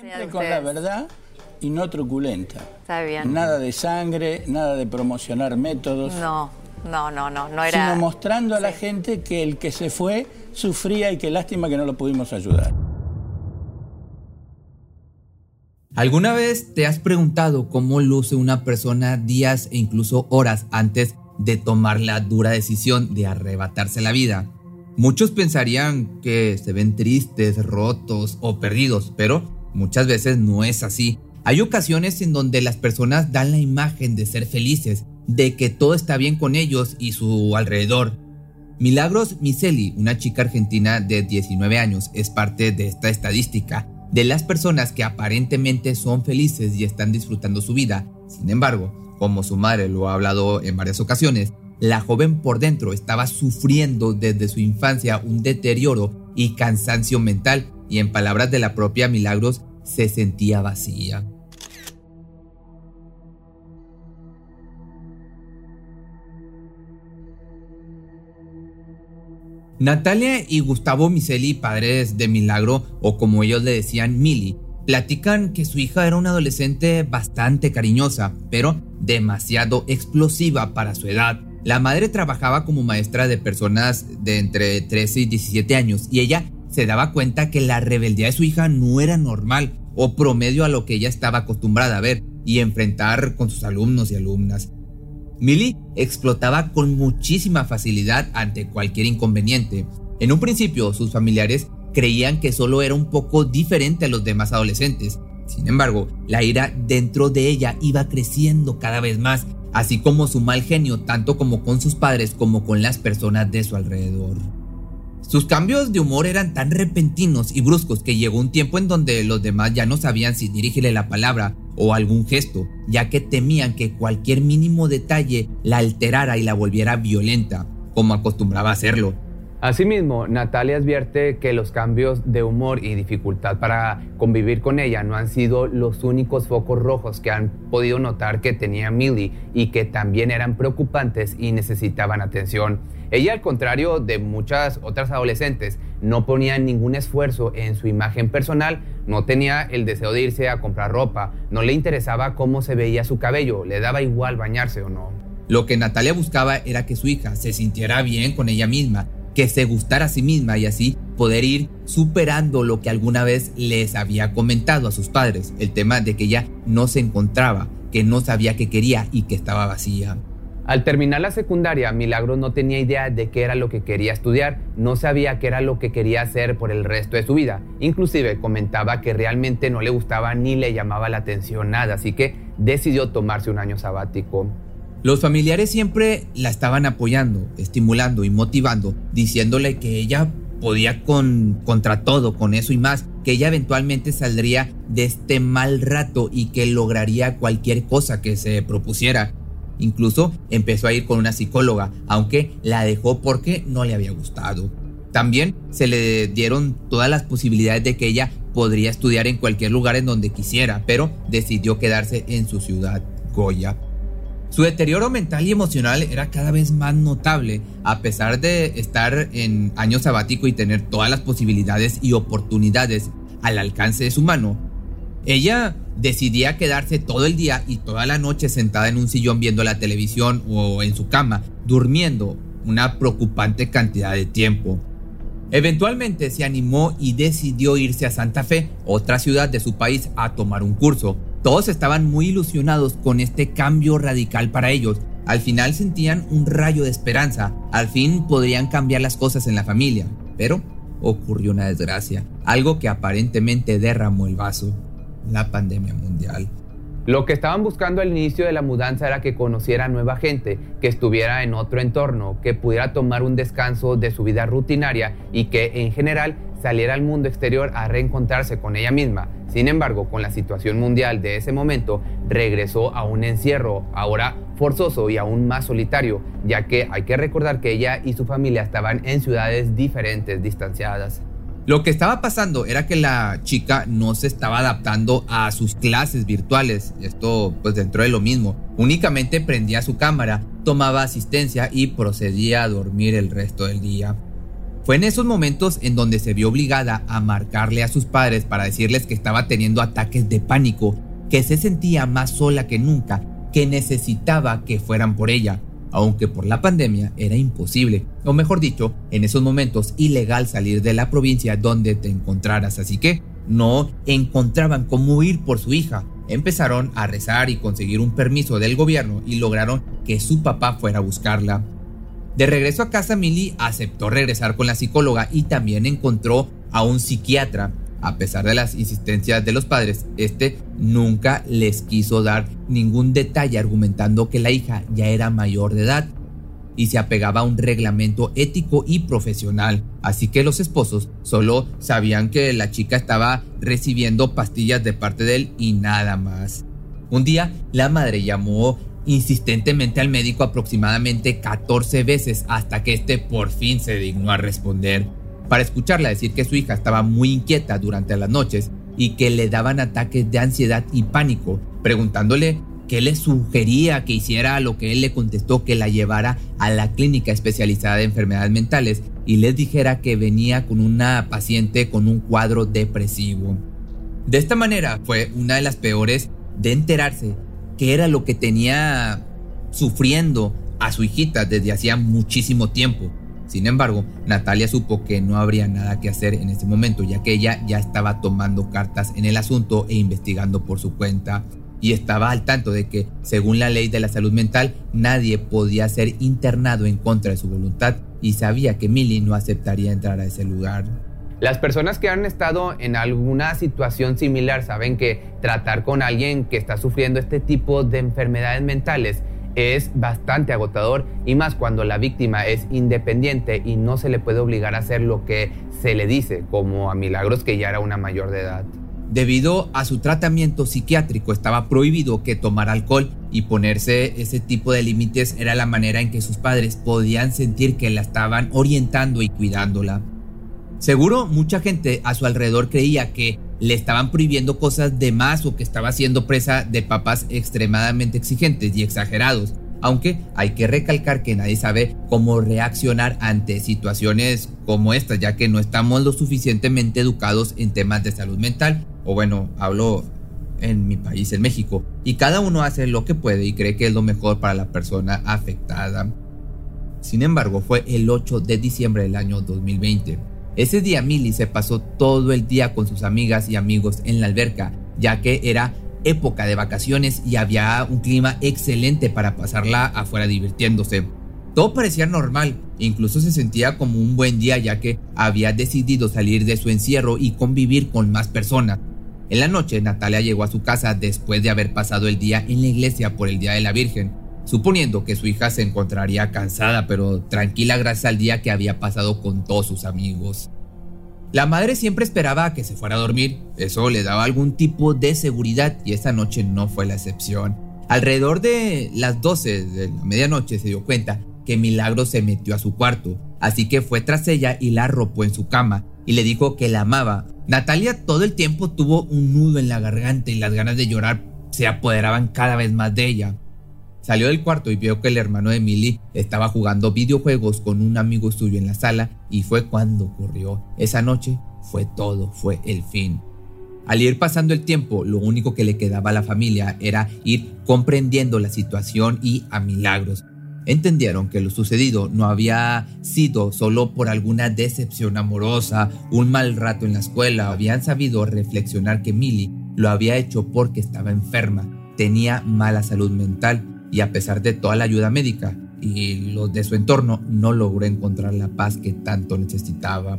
Siempre con la verdad y no truculenta. Está bien. Nada de sangre, nada de promocionar métodos. No, no, no, no, no era... Sino mostrando a la gente que el que se fue sufría y que lástima que no lo pudimos ayudar. ¿Alguna vez te has preguntado cómo luce una persona días e incluso horas antes de tomar la dura decisión de arrebatarse la vida? Muchos pensarían que se ven tristes, rotos o perdidos, pero Muchas veces no es así. Hay ocasiones en donde las personas dan la imagen de ser felices, de que todo está bien con ellos y su alrededor. Milagros Miseli, una chica argentina de 19 años, es parte de esta estadística de las personas que aparentemente son felices y están disfrutando su vida. Sin embargo, como su madre lo ha hablado en varias ocasiones, la joven por dentro estaba sufriendo desde su infancia un deterioro y cansancio mental y en palabras de la propia Milagros, se sentía vacía. Natalia y Gustavo Miseli, padres de Milagro, o como ellos le decían, Mili, platican que su hija era una adolescente bastante cariñosa, pero demasiado explosiva para su edad. La madre trabajaba como maestra de personas de entre 13 y 17 años y ella se daba cuenta que la rebeldía de su hija no era normal o promedio a lo que ella estaba acostumbrada a ver y enfrentar con sus alumnos y alumnas. Millie explotaba con muchísima facilidad ante cualquier inconveniente. En un principio, sus familiares creían que solo era un poco diferente a los demás adolescentes. Sin embargo, la ira dentro de ella iba creciendo cada vez más, así como su mal genio tanto como con sus padres como con las personas de su alrededor. Sus cambios de humor eran tan repentinos y bruscos que llegó un tiempo en donde los demás ya no sabían si dirigirle la palabra o algún gesto, ya que temían que cualquier mínimo detalle la alterara y la volviera violenta, como acostumbraba hacerlo. Asimismo, Natalia advierte que los cambios de humor y dificultad para convivir con ella no han sido los únicos focos rojos que han podido notar que tenía Millie y que también eran preocupantes y necesitaban atención. Ella, al contrario de muchas otras adolescentes, no ponía ningún esfuerzo en su imagen personal, no tenía el deseo de irse a comprar ropa, no le interesaba cómo se veía su cabello, le daba igual bañarse o no. Lo que Natalia buscaba era que su hija se sintiera bien con ella misma que se gustara a sí misma y así poder ir superando lo que alguna vez les había comentado a sus padres, el tema de que ella no se encontraba, que no sabía qué quería y que estaba vacía. Al terminar la secundaria, Milagro no tenía idea de qué era lo que quería estudiar, no sabía qué era lo que quería hacer por el resto de su vida. Inclusive comentaba que realmente no le gustaba ni le llamaba la atención nada, así que decidió tomarse un año sabático. Los familiares siempre la estaban apoyando, estimulando y motivando, diciéndole que ella podía con, contra todo, con eso y más, que ella eventualmente saldría de este mal rato y que lograría cualquier cosa que se propusiera. Incluso empezó a ir con una psicóloga, aunque la dejó porque no le había gustado. También se le dieron todas las posibilidades de que ella podría estudiar en cualquier lugar en donde quisiera, pero decidió quedarse en su ciudad, Goya. Su deterioro mental y emocional era cada vez más notable, a pesar de estar en año sabático y tener todas las posibilidades y oportunidades al alcance de su mano. Ella decidía quedarse todo el día y toda la noche sentada en un sillón viendo la televisión o en su cama, durmiendo una preocupante cantidad de tiempo. Eventualmente se animó y decidió irse a Santa Fe, otra ciudad de su país, a tomar un curso. Todos estaban muy ilusionados con este cambio radical para ellos. Al final sentían un rayo de esperanza. Al fin podrían cambiar las cosas en la familia. Pero ocurrió una desgracia, algo que aparentemente derramó el vaso. La pandemia mundial. Lo que estaban buscando al inicio de la mudanza era que conociera nueva gente, que estuviera en otro entorno, que pudiera tomar un descanso de su vida rutinaria y que en general saliera al mundo exterior a reencontrarse con ella misma. Sin embargo, con la situación mundial de ese momento, regresó a un encierro, ahora forzoso y aún más solitario, ya que hay que recordar que ella y su familia estaban en ciudades diferentes, distanciadas. Lo que estaba pasando era que la chica no se estaba adaptando a sus clases virtuales. Esto pues dentro de lo mismo. Únicamente prendía su cámara, tomaba asistencia y procedía a dormir el resto del día. Fue en esos momentos en donde se vio obligada a marcarle a sus padres para decirles que estaba teniendo ataques de pánico, que se sentía más sola que nunca, que necesitaba que fueran por ella aunque por la pandemia era imposible, o mejor dicho, en esos momentos ilegal salir de la provincia donde te encontraras, así que no encontraban cómo ir por su hija. Empezaron a rezar y conseguir un permiso del gobierno y lograron que su papá fuera a buscarla. De regreso a casa, Millie aceptó regresar con la psicóloga y también encontró a un psiquiatra a pesar de las insistencias de los padres, este nunca les quiso dar ningún detalle argumentando que la hija ya era mayor de edad y se apegaba a un reglamento ético y profesional. Así que los esposos solo sabían que la chica estaba recibiendo pastillas de parte de él y nada más. Un día, la madre llamó insistentemente al médico aproximadamente 14 veces hasta que este por fin se dignó a responder para escucharla decir que su hija estaba muy inquieta durante las noches y que le daban ataques de ansiedad y pánico, preguntándole qué le sugería que hiciera, lo que él le contestó que la llevara a la clínica especializada de enfermedades mentales y les dijera que venía con una paciente con un cuadro depresivo. De esta manera fue una de las peores de enterarse que era lo que tenía sufriendo a su hijita desde hacía muchísimo tiempo sin embargo, Natalia supo que no habría nada que hacer en ese momento, ya que ella ya estaba tomando cartas en el asunto e investigando por su cuenta, y estaba al tanto de que, según la ley de la salud mental, nadie podía ser internado en contra de su voluntad, y sabía que Millie no aceptaría entrar a ese lugar. Las personas que han estado en alguna situación similar saben que tratar con alguien que está sufriendo este tipo de enfermedades mentales es bastante agotador y más cuando la víctima es independiente y no se le puede obligar a hacer lo que se le dice, como a Milagros que ya era una mayor de edad. Debido a su tratamiento psiquiátrico estaba prohibido que tomara alcohol y ponerse ese tipo de límites era la manera en que sus padres podían sentir que la estaban orientando y cuidándola. Seguro mucha gente a su alrededor creía que le estaban prohibiendo cosas de más o que estaba siendo presa de papás extremadamente exigentes y exagerados. Aunque hay que recalcar que nadie sabe cómo reaccionar ante situaciones como esta, ya que no estamos lo suficientemente educados en temas de salud mental. O bueno, hablo en mi país, en México. Y cada uno hace lo que puede y cree que es lo mejor para la persona afectada. Sin embargo, fue el 8 de diciembre del año 2020 ese día Millie se pasó todo el día con sus amigas y amigos en la alberca, ya que era época de vacaciones y había un clima excelente para pasarla afuera divirtiéndose. Todo parecía normal, incluso se sentía como un buen día ya que había decidido salir de su encierro y convivir con más personas. En la noche Natalia llegó a su casa después de haber pasado el día en la iglesia por el Día de la Virgen suponiendo que su hija se encontraría cansada pero tranquila gracias al día que había pasado con todos sus amigos. La madre siempre esperaba a que se fuera a dormir, eso le daba algún tipo de seguridad y esa noche no fue la excepción. Alrededor de las 12 de la medianoche se dio cuenta que Milagro se metió a su cuarto, así que fue tras ella y la arropó en su cama y le dijo que la amaba. Natalia todo el tiempo tuvo un nudo en la garganta y las ganas de llorar se apoderaban cada vez más de ella. Salió del cuarto y vio que el hermano de Millie estaba jugando videojuegos con un amigo suyo en la sala y fue cuando ocurrió. Esa noche fue todo, fue el fin. Al ir pasando el tiempo, lo único que le quedaba a la familia era ir comprendiendo la situación y a milagros. Entendieron que lo sucedido no había sido solo por alguna decepción amorosa, un mal rato en la escuela, habían sabido reflexionar que Millie lo había hecho porque estaba enferma, tenía mala salud mental y a pesar de toda la ayuda médica y los de su entorno, no logró encontrar la paz que tanto necesitaba.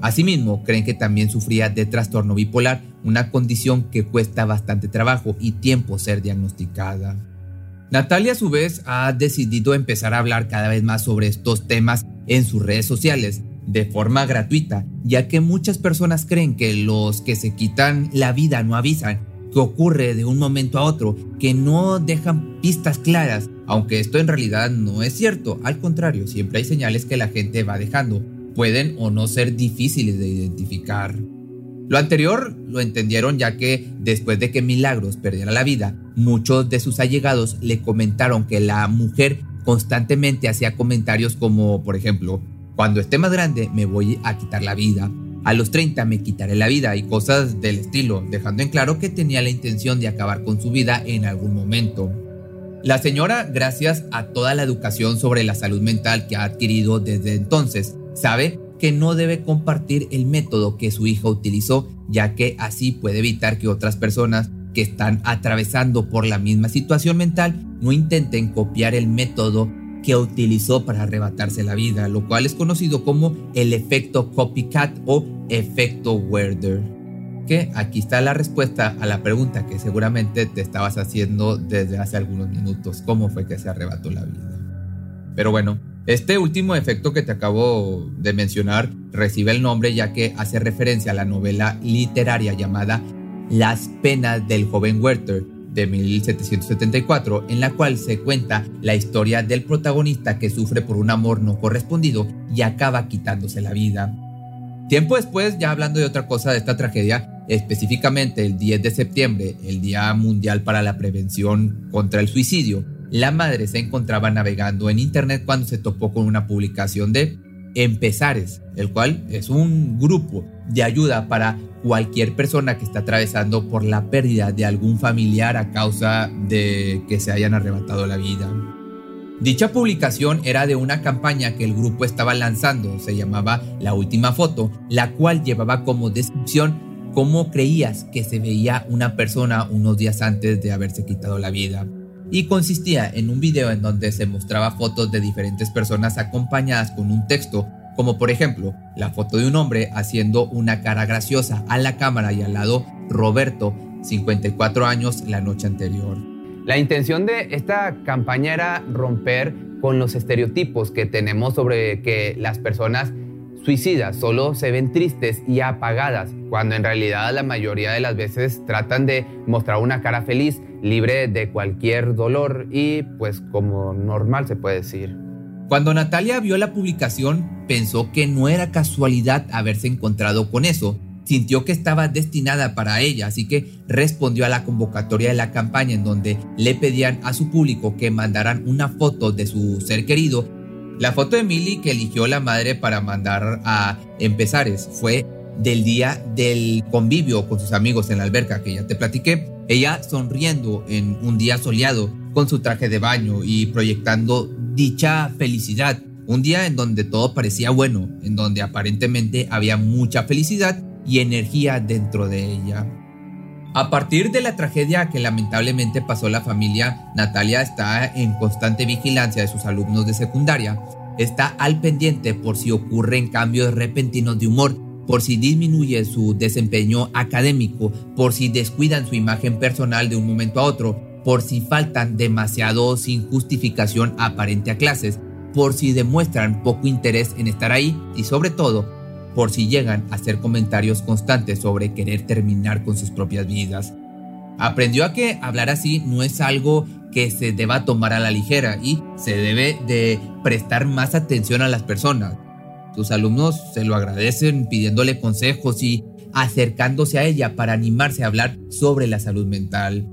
Asimismo, creen que también sufría de trastorno bipolar, una condición que cuesta bastante trabajo y tiempo ser diagnosticada. Natalia a su vez ha decidido empezar a hablar cada vez más sobre estos temas en sus redes sociales, de forma gratuita, ya que muchas personas creen que los que se quitan la vida no avisan, que ocurre de un momento a otro, que no dejan pistas claras, aunque esto en realidad no es cierto, al contrario, siempre hay señales que la gente va dejando, pueden o no ser difíciles de identificar. Lo anterior lo entendieron ya que después de que Milagros perdiera la vida, muchos de sus allegados le comentaron que la mujer constantemente hacía comentarios como, por ejemplo, cuando esté más grande me voy a quitar la vida, a los 30 me quitaré la vida y cosas del estilo, dejando en claro que tenía la intención de acabar con su vida en algún momento. La señora, gracias a toda la educación sobre la salud mental que ha adquirido desde entonces, sabe que no debe compartir el método que su hija utilizó, ya que así puede evitar que otras personas que están atravesando por la misma situación mental no intenten copiar el método que utilizó para arrebatarse la vida, lo cual es conocido como el efecto copycat o efecto Werder. Que aquí está la respuesta a la pregunta que seguramente te estabas haciendo desde hace algunos minutos, ¿cómo fue que se arrebató la vida? Pero bueno, este último efecto que te acabo de mencionar recibe el nombre ya que hace referencia a la novela literaria llamada Las penas del joven Werther de 1774, en la cual se cuenta la historia del protagonista que sufre por un amor no correspondido y acaba quitándose la vida. Tiempo después, ya hablando de otra cosa de esta tragedia, específicamente el 10 de septiembre, el Día Mundial para la Prevención contra el Suicidio, la madre se encontraba navegando en internet cuando se topó con una publicación de Empezares, el cual es un grupo de ayuda para cualquier persona que está atravesando por la pérdida de algún familiar a causa de que se hayan arrebatado la vida. Dicha publicación era de una campaña que el grupo estaba lanzando, se llamaba La Última Foto, la cual llevaba como descripción cómo creías que se veía una persona unos días antes de haberse quitado la vida y consistía en un video en donde se mostraba fotos de diferentes personas acompañadas con un texto, como por ejemplo la foto de un hombre haciendo una cara graciosa a la cámara y al lado Roberto, 54 años la noche anterior. La intención de esta campaña era romper con los estereotipos que tenemos sobre que las personas suicidas solo se ven tristes y apagadas, cuando en realidad la mayoría de las veces tratan de mostrar una cara feliz libre de cualquier dolor y pues como normal se puede decir. Cuando Natalia vio la publicación, pensó que no era casualidad haberse encontrado con eso. Sintió que estaba destinada para ella, así que respondió a la convocatoria de la campaña en donde le pedían a su público que mandaran una foto de su ser querido. La foto de Millie que eligió la madre para mandar a Empezares fue del día del convivio con sus amigos en la alberca que ya te platiqué. Ella sonriendo en un día soleado con su traje de baño y proyectando dicha felicidad. Un día en donde todo parecía bueno, en donde aparentemente había mucha felicidad y energía dentro de ella. A partir de la tragedia que lamentablemente pasó la familia, Natalia está en constante vigilancia de sus alumnos de secundaria. Está al pendiente por si ocurren cambios repentinos de humor por si disminuye su desempeño académico, por si descuidan su imagen personal de un momento a otro, por si faltan demasiado sin justificación aparente a clases, por si demuestran poco interés en estar ahí y sobre todo, por si llegan a hacer comentarios constantes sobre querer terminar con sus propias vidas. Aprendió a que hablar así no es algo que se deba tomar a la ligera y se debe de prestar más atención a las personas, tus alumnos se lo agradecen pidiéndole consejos y acercándose a ella para animarse a hablar sobre la salud mental.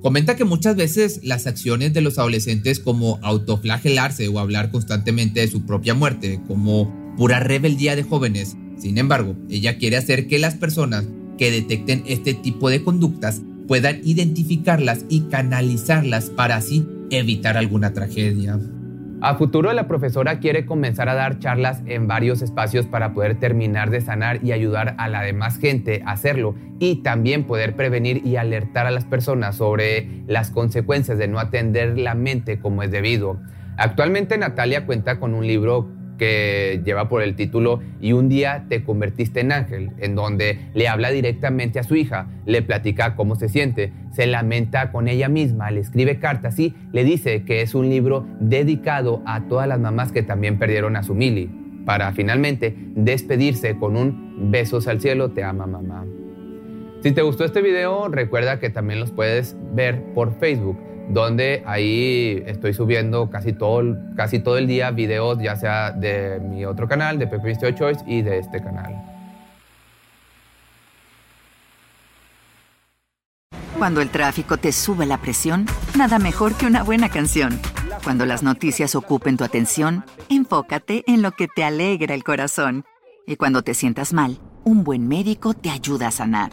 Comenta que muchas veces las acciones de los adolescentes como autoflagelarse o hablar constantemente de su propia muerte, como pura rebeldía de jóvenes. Sin embargo, ella quiere hacer que las personas que detecten este tipo de conductas puedan identificarlas y canalizarlas para así evitar alguna tragedia. A futuro la profesora quiere comenzar a dar charlas en varios espacios para poder terminar de sanar y ayudar a la demás gente a hacerlo y también poder prevenir y alertar a las personas sobre las consecuencias de no atender la mente como es debido. Actualmente Natalia cuenta con un libro que lleva por el título Y un día te convertiste en ángel, en donde le habla directamente a su hija, le platica cómo se siente, se lamenta con ella misma, le escribe cartas y le dice que es un libro dedicado a todas las mamás que también perdieron a su Mili. para finalmente despedirse con un besos al cielo, te ama mamá. Si te gustó este video, recuerda que también los puedes ver por Facebook, donde ahí estoy subiendo casi todo, casi todo el día videos, ya sea de mi otro canal, de Pepe Choice, y de este canal. Cuando el tráfico te sube la presión, nada mejor que una buena canción. Cuando las noticias ocupen tu atención, enfócate en lo que te alegra el corazón. Y cuando te sientas mal, un buen médico te ayuda a sanar.